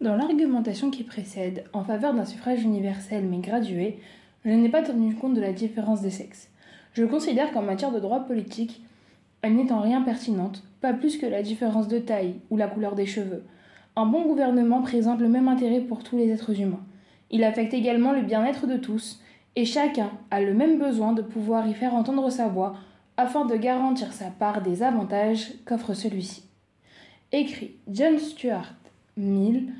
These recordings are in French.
Dans l'argumentation qui précède, en faveur d'un suffrage universel mais gradué, je n'ai pas tenu compte de la différence des sexes. Je considère qu'en matière de droit politique, elle n'est en rien pertinente, pas plus que la différence de taille ou la couleur des cheveux. Un bon gouvernement présente le même intérêt pour tous les êtres humains. Il affecte également le bien-être de tous, et chacun a le même besoin de pouvoir y faire entendre sa voix afin de garantir sa part des avantages qu'offre celui-ci. Écrit John Stuart Mill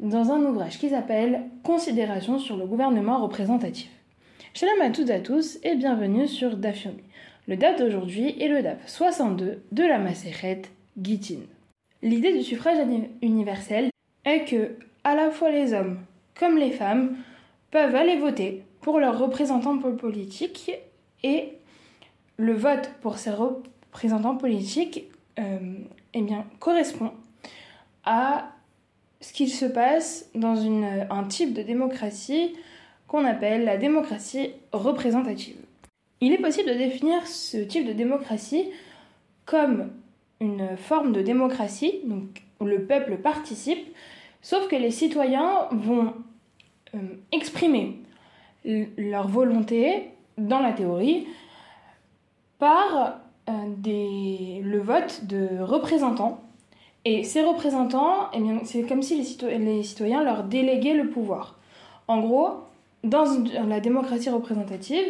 dans un ouvrage qui s'appelle Considérations sur le gouvernement représentatif. Shalom à toutes et à tous et bienvenue sur Dafyomi. Le DAF d'aujourd'hui est le DAF 62 de la Maseret Gitin. L'idée du suffrage universel est que à la fois les hommes comme les femmes peuvent aller voter pour leurs représentants politiques et le vote pour ces représentants politiques euh, eh bien, correspond à ce qu'il se passe dans un type de démocratie qu'on appelle la démocratie représentative. Il est possible de définir ce type de démocratie comme une forme de démocratie, où le peuple participe, sauf que les citoyens vont euh, exprimer leur volonté dans la théorie par euh, le vote de représentants. Et ces représentants, eh c'est comme si les, les, citoyens leur déléguaient le pouvoir. En gros, dans la démocratie représentative,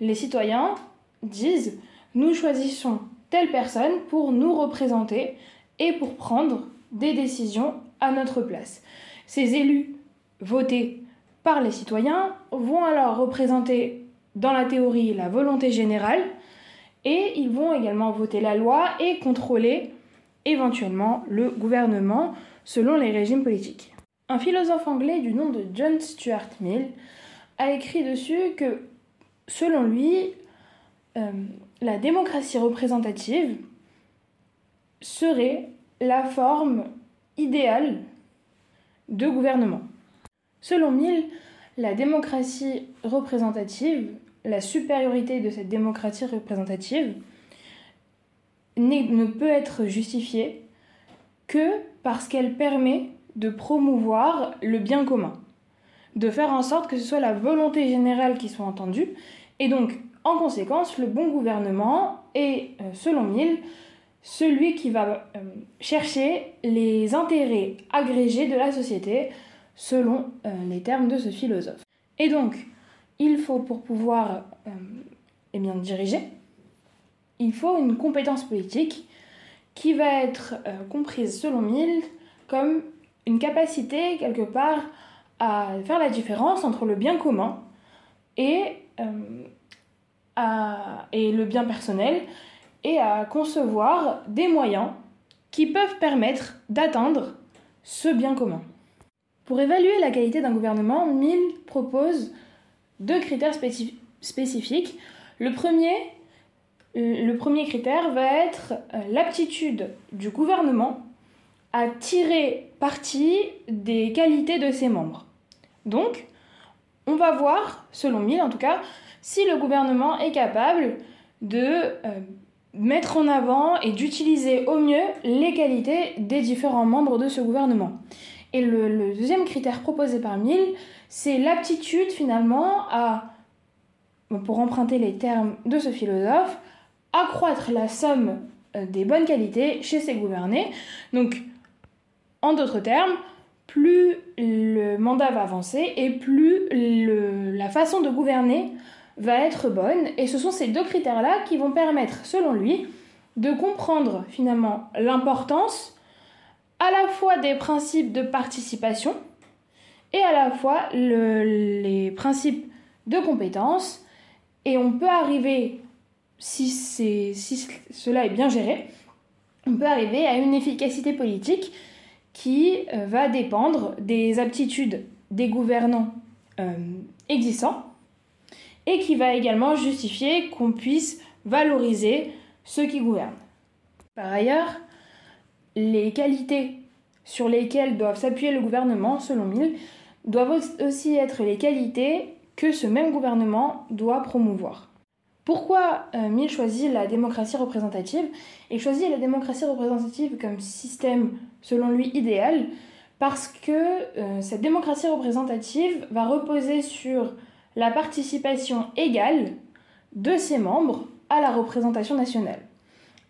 les citoyens disent nous choisissons telle personne pour nous représenter et pour prendre des décisions à notre place. Ces élus votés par les citoyens vont alors représenter dans la théorie la volonté générale et ils vont également voter la loi et contrôler éventuellement le gouvernement selon les régimes politiques. Un philosophe anglais du nom de John Stuart Mill a écrit dessus que, selon lui, euh, la démocratie représentative serait la forme idéale de gouvernement. Selon Mill, la démocratie représentative, la supériorité de cette démocratie représentative, ne peut être justifiée que parce qu'elle permet de promouvoir le bien commun, de faire en sorte que ce soit la volonté générale qui soit entendue, et donc, en conséquence, le bon gouvernement est, euh, selon Mill, celui qui va euh, chercher les intérêts agrégés de la société, selon euh, les termes de ce philosophe. Et donc, il faut pour pouvoir eh bien, diriger, il faut une compétence politique qui va être comprise selon Mill comme une capacité quelque part à faire la différence entre le bien commun et, euh, et le bien personnel et à concevoir des moyens qui peuvent permettre d'atteindre ce bien commun. Pour évaluer la qualité d'un gouvernement, Mill propose deux critères spécifiques. Le premier, le premier critère va être euh, l'aptitude du gouvernement à tirer parti des qualités de ses membres. Donc, on va voir, selon Mill en tout cas, si le gouvernement est capable de euh, mettre en avant et d'utiliser au mieux les qualités des différents membres de ce gouvernement. Et le, deuxième critère proposé par Mill, c'est l'aptitude finalement à, pour emprunter les termes de ce philosophe, accroître la somme euh, des bonnes qualités chez ses gouvernés. Donc, en d'autres termes, plus le mandat va avancer et plus la façon de gouverner va être bonne. Et ce sont ces deux critères-là qui vont permettre, selon lui, de comprendre finalement l'importance à la fois des principes de participation et à la fois les principes de compétence. Et on peut arriver, si, cela est bien géré, on peut arriver à une efficacité politique qui euh, va dépendre des aptitudes des gouvernants euh, existants et qui va également justifier qu'on puisse valoriser ceux qui gouvernent. Par ailleurs, les qualités sur lesquelles doivent s'appuyer le gouvernement, selon Mill, doivent aussi être les qualités que ce même gouvernement doit promouvoir. Pourquoi euh, Mill choisit la démocratie représentative Il choisit la démocratie représentative comme système, selon lui, idéal, parce que euh, cette démocratie représentative va reposer sur la participation égale de ses membres à la représentation nationale.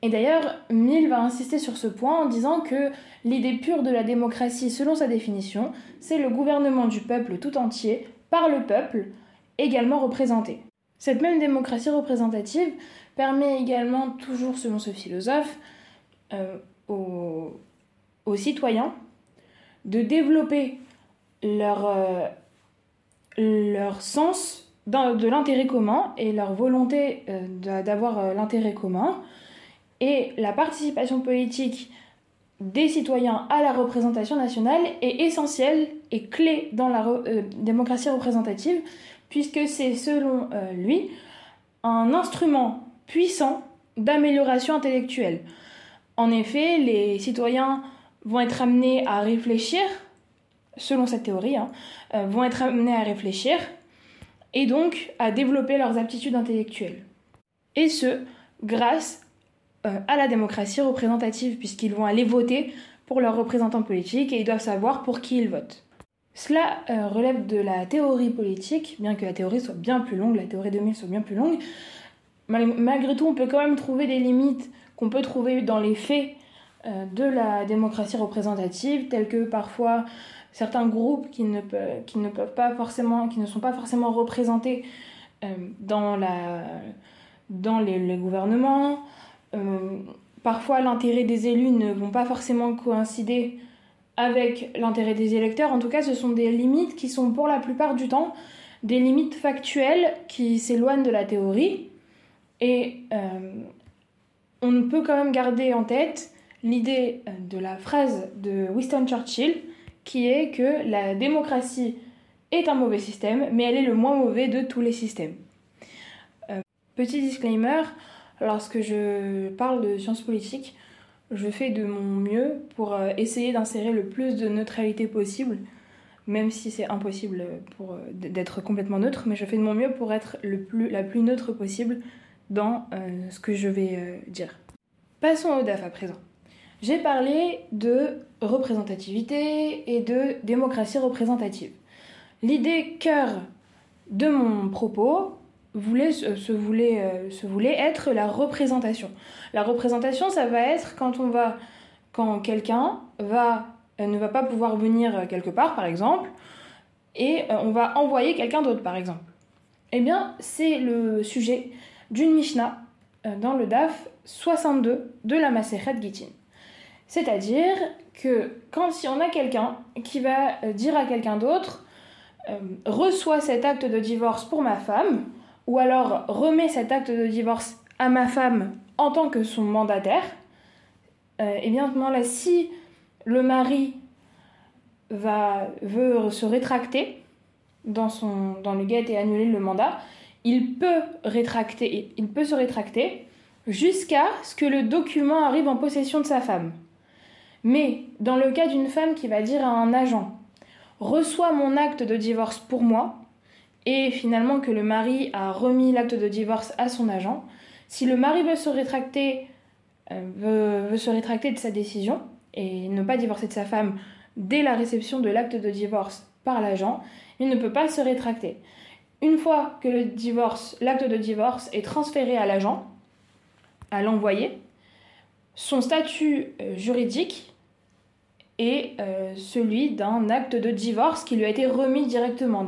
Et d'ailleurs, Mill va insister sur ce point en disant que l'idée pure de la démocratie, selon sa définition, c'est le gouvernement du peuple tout entier, par le peuple, également représenté. Cette même démocratie représentative permet également, toujours selon ce philosophe, euh, aux, citoyens de développer leur, euh, sens de l'intérêt commun et leur volonté euh, d'avoir l'intérêt commun. Et la participation politique des citoyens à la représentation nationale est essentielle et clé dans la démocratie représentative, puisque c'est selon euh, lui un instrument puissant d'amélioration intellectuelle. En effet, les citoyens vont être amenés à réfléchir, selon cette théorie, hein, euh, vont être amenés à réfléchir et donc à développer leurs aptitudes intellectuelles. Et ce, grâce euh, à la démocratie représentative, puisqu'ils vont aller voter pour leurs représentants politiques et ils doivent savoir pour qui ils votent. Cela euh, relève de la théorie politique, bien que la théorie soit bien plus longue, la théorie 2000 soit bien plus longue. malgré tout, on peut quand même trouver des limites qu'on peut trouver dans les faits euh, de la démocratie représentative, telles que parfois certains groupes qui ne, sont pas forcément représentés dans, la, dans les gouvernements, euh, parfois l'intérêt des élus ne vont pas forcément coïncider avec l'intérêt des électeurs. En tout cas, ce sont des limites qui sont pour la plupart du temps des limites factuelles qui s'éloignent de la théorie. Et euh, on peut quand même garder en tête l'idée euh, de la phrase de Winston Churchill qui est que la démocratie est un mauvais système, mais elle est le moins mauvais de tous les systèmes. petit disclaimer, lorsque je parle de sciences politiques, je fais de mon mieux pour euh, essayer d'insérer le plus de neutralité possible, même si c'est impossible euh, d'être complètement neutre, mais je fais de mon mieux pour être le plus, la plus neutre possible dans euh, ce que je vais dire. Passons au DAF à présent. J'ai parlé de représentativité et de démocratie représentative. L'idée cœur de mon propos, voulait, se, voulait, euh, se voulait être la représentation. La représentation, ça va être quand on va, quand quelqu'un va, euh, ne va pas pouvoir venir quelque part, par exemple, et euh, on va envoyer quelqu'un d'autre, par exemple. Eh bien, c'est le sujet d'une Mishnah dans le DAF 62 de la Masechet Gittin. C'est-à-dire que quand si on a quelqu'un qui va dire à quelqu'un d'autre, reçois cet acte de divorce pour ma femme, ou alors remet cet acte de divorce à ma femme en tant que son mandataire, et euh, eh bien là, si le mari veut se rétracter dans, son, dans le guet et annuler le mandat, il peut, rétracter, il peut se rétracter jusqu'à ce que le document arrive en possession de sa femme. Mais dans le cas d'une femme qui va dire à un agent Reçois mon acte de divorce pour moi, et finalement que le mari a remis l'acte de divorce à son agent, si le mari veut se rétracter, euh, veut, se rétracter de sa décision et ne pas divorcer de sa femme dès la réception de l'acte de divorce par l'agent, il ne peut pas se rétracter. Une fois que l'acte de divorce est transféré à l'agent, à l'envoyé, son statut euh, juridique est euh, celui d'un acte de divorce qui lui a été remis directement.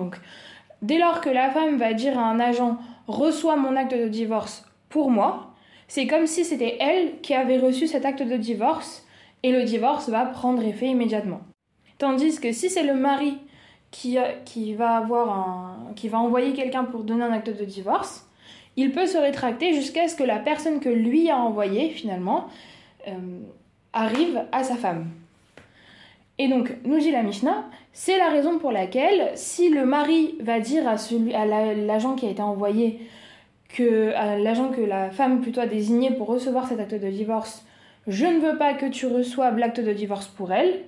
Dès lors que la femme va dire à un agent reçois mon acte de divorce pour moi, c'est comme si c'était elle qui avait reçu cet acte de divorce et le divorce va prendre effet immédiatement. Tandis que si c'est le mari qui, qui, va envoyer quelqu'un pour donner un acte de divorce, il peut se rétracter jusqu'à ce que la personne que lui a envoyé finalement euh, arrive à sa femme. Et donc, nous dit la Mishnah, c'est la raison pour laquelle, si le mari va dire à, celui, à l'agent qui a été envoyé, que, à l'agent que la femme plutôt a désigné pour recevoir cet acte de divorce, je ne veux pas que tu reçoives l'acte de divorce pour elle,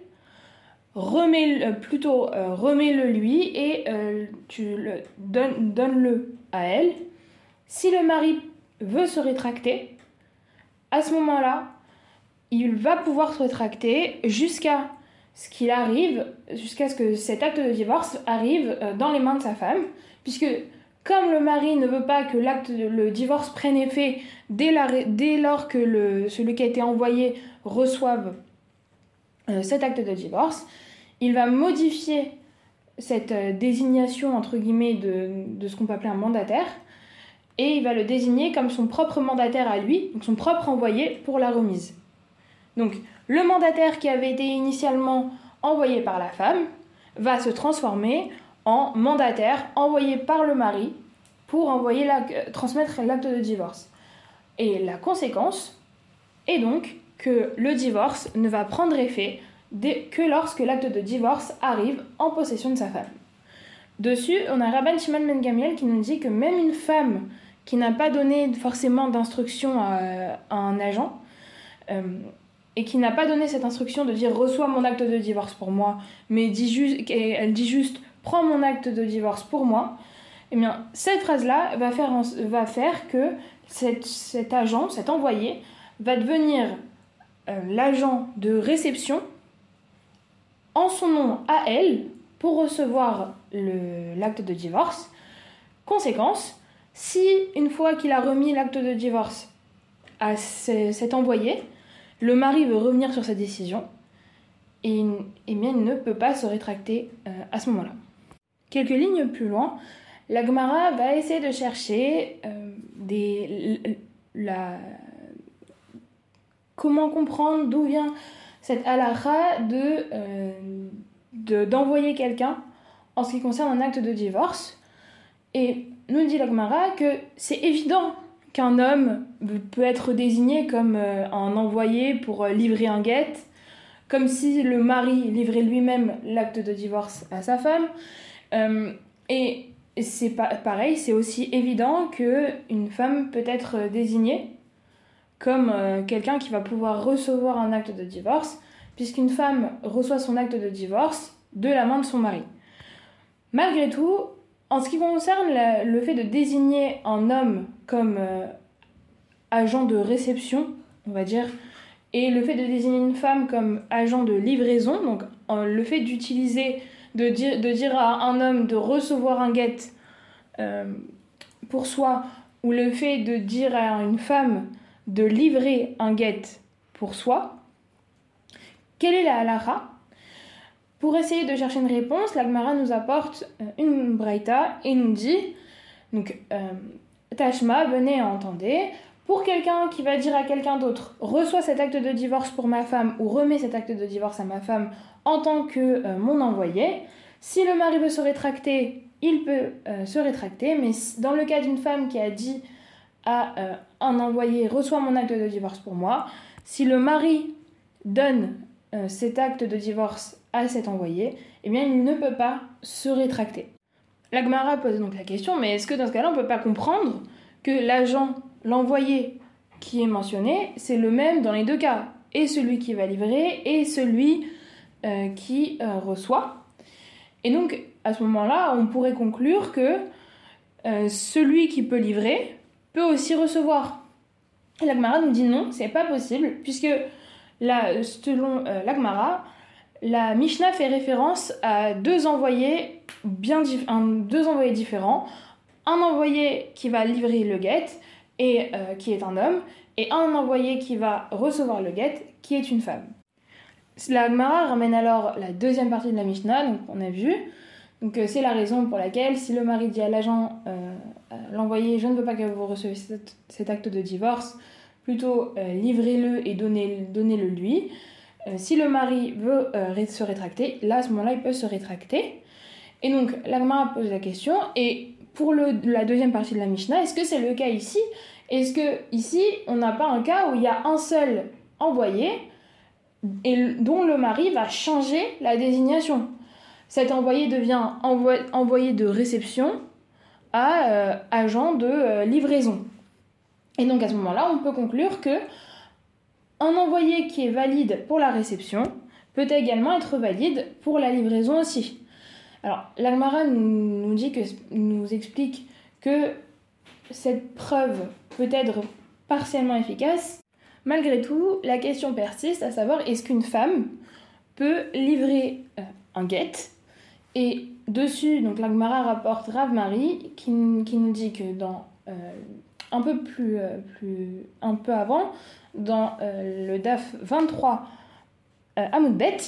remets plutôt euh, remets-le lui et euh, tu le donnes, donne-le à elle. Si le mari veut se rétracter, à ce moment-là, il va pouvoir se rétracter jusqu'à ce qu'il arrive, jusqu'à ce que cet acte de divorce arrive euh, dans les mains de sa femme, puisque comme le mari ne veut pas que l'acte, le divorce prenne effet dès, lors que celui qui a été envoyé reçoive euh, cet acte de divorce, il va modifier cette euh, désignation de, de ce qu'on peut appeler un mandataire et il va le désigner comme son propre mandataire à lui, donc son propre envoyé pour la remise. Donc le mandataire qui avait été initialement envoyé par la femme va se transformer en mandataire envoyé par le mari pour envoyer euh, transmettre l'acte de divorce. Et la conséquence est donc que le divorce ne va prendre effet que lorsque l'acte de divorce arrive en possession de sa femme. Dessus, on a Rabban Shimon Ben Gamiel qui nous dit que même une femme qui n'a pas donné forcément d'instruction à, un agent euh, et qui n'a pas donné cette instruction de dire reçois mon acte de divorce pour moi, mais dit elle dit juste prends mon acte de divorce pour moi, eh bien cette phrase-là va faire, va faire que cet agent, cet envoyé, va devenir euh, l'agent de réception en son nom à elle pour recevoir l'acte de divorce. Conséquence, si une fois qu'il a remis l'acte de divorce à cet envoyé, le mari veut revenir sur sa décision, et, bien, il ne peut pas se rétracter euh, à ce moment-là. Quelques lignes plus loin, la va essayer de chercher euh, comment comprendre d'où vient cette halakha de, euh, d'envoyer quelqu'un en ce qui concerne un acte de divorce. Et nous dit la que c'est évident qu'un homme peut être désigné comme euh, un envoyé pour euh, livrer un guet, comme si le mari livrait lui-même l'acte de divorce à sa femme. Euh, et c'est pareil, c'est aussi évident que une femme peut être désignée comme quelqu'un qui va pouvoir recevoir un acte de divorce, puisqu'une femme reçoit son acte de divorce de la main de son mari. Malgré tout, en ce qui concerne le fait de désigner un homme comme euh, agent de réception, on va dire, et le fait de désigner une femme comme agent de livraison, donc le fait d'utiliser, de dire, à un homme de recevoir un guet euh, pour soi, ou le fait de dire à une femme de livrer un guet pour soi, quelle est la halakha? Pour essayer de chercher une réponse, l'Agmara nous apporte euh, une braïta et nous dit donc euh, Tashma, venez entendez. Pour quelqu'un qui va dire à quelqu'un d'autre reçois cet acte de divorce pour ma femme ou remets cet acte de divorce à ma femme en tant que euh, mon envoyé, si le mari veut se rétracter, il peut se rétracter, mais dans le cas d'une femme qui a dit à un envoyé reçois mon acte de divorce pour moi, si le mari donne cet acte de divorce à cet envoyé, eh il ne peut pas se rétracter. L'Agmara pose donc la question, mais est-ce que dans ce cas-là, on ne peut pas comprendre que l'agent, l'envoyé qui est mentionné, c'est le même dans les deux cas, et celui qui va livrer, et celui euh, qui euh, reçoit. Et donc, à ce moment-là, on pourrait conclure que euh, celui qui peut livrer peut aussi recevoir. L'Agmara nous dit non, c'est pas possible, puisque là, selon l'Agmara, la Mishnah fait référence à deux envoyés, deux envoyés différents. Un envoyé qui va livrer le guet, et euh, qui est un homme, et un envoyé qui va recevoir le guet, qui est une femme. La Gemara ramène alors la deuxième partie de la Mishnah, donc on a vu. Donc euh, c'est la raison pour laquelle si le mari dit à l'agent, euh, l'envoyé, je ne veux pas que vous receviez cet, acte de divorce, plutôt livrez-le et donnez-le lui. Euh, si le mari veut euh, se rétracter, là, à ce moment-là, il peut se rétracter. Et donc, l'Agmara pose la question, et pour la deuxième partie de la Mishnah, est-ce que c'est le cas ici? Est-ce que ici, on n'a pas un cas où il y a un seul envoyé dont le mari va changer la désignation? Cet envoyé devient envoyé de réception à euh, agent de livraison. Et donc à ce moment-là, on peut conclure que un envoyé qui est valide pour la réception peut également être valide pour la livraison aussi. Alors, l'Almara nous, nous explique que cette preuve peut être partiellement efficace. Malgré tout, la question persiste, à savoir est-ce qu'une femme peut livrer euh, un guet. Et dessus, donc l'Agmara rapporte Rav Marie qui, qui, nous dit que dans euh, un peu plus, euh, plus un peu avant, dans le DAF 23 Amoudbet,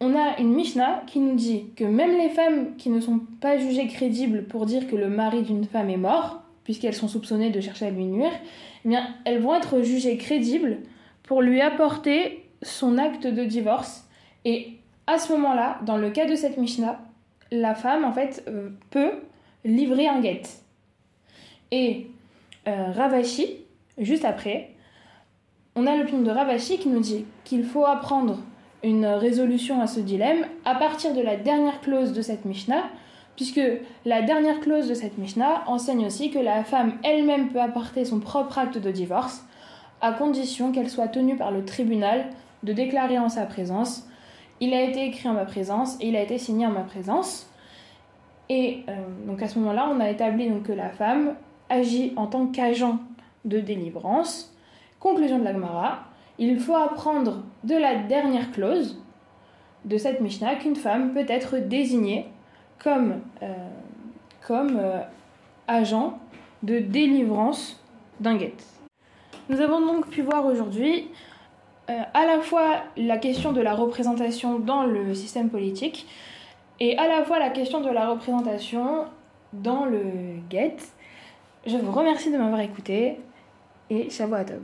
on a une Mishnah qui nous dit que même les femmes qui ne sont pas jugées crédibles pour dire que le mari d'une femme est mort, puisqu'elles sont soupçonnées de chercher à lui nuire, eh bien, elles vont être jugées crédibles pour lui apporter son acte de divorce. Et à ce moment-là, dans le cas de cette Mishnah, la femme, en fait, euh, peut livrer un guet. Et euh, Ravashi, juste après, on a l'opinion de Ravashi qui nous dit qu'il faut apprendre une résolution à ce dilemme à partir de la dernière clause de cette Mishnah, puisque la dernière clause de cette Mishnah enseigne aussi que la femme elle-même peut apporter son propre acte de divorce, à condition qu'elle soit tenue par le tribunal de déclarer en sa présence il a été écrit en ma présence et il a été signé en ma présence. Et euh, donc à ce moment-là, on a établi donc, que la femme agit en tant qu'agent de délivrance. Conclusion de la Gemara, il faut apprendre de la dernière clause de cette Mishnah qu'une femme peut être désignée comme, euh, euh, agent de délivrance d'un guet. Nous avons donc pu voir aujourd'hui euh, à la fois la question de la représentation dans le système politique et à la fois la question de la représentation dans le guet. Je vous remercie de m'avoir écouté et Shavuot Tov.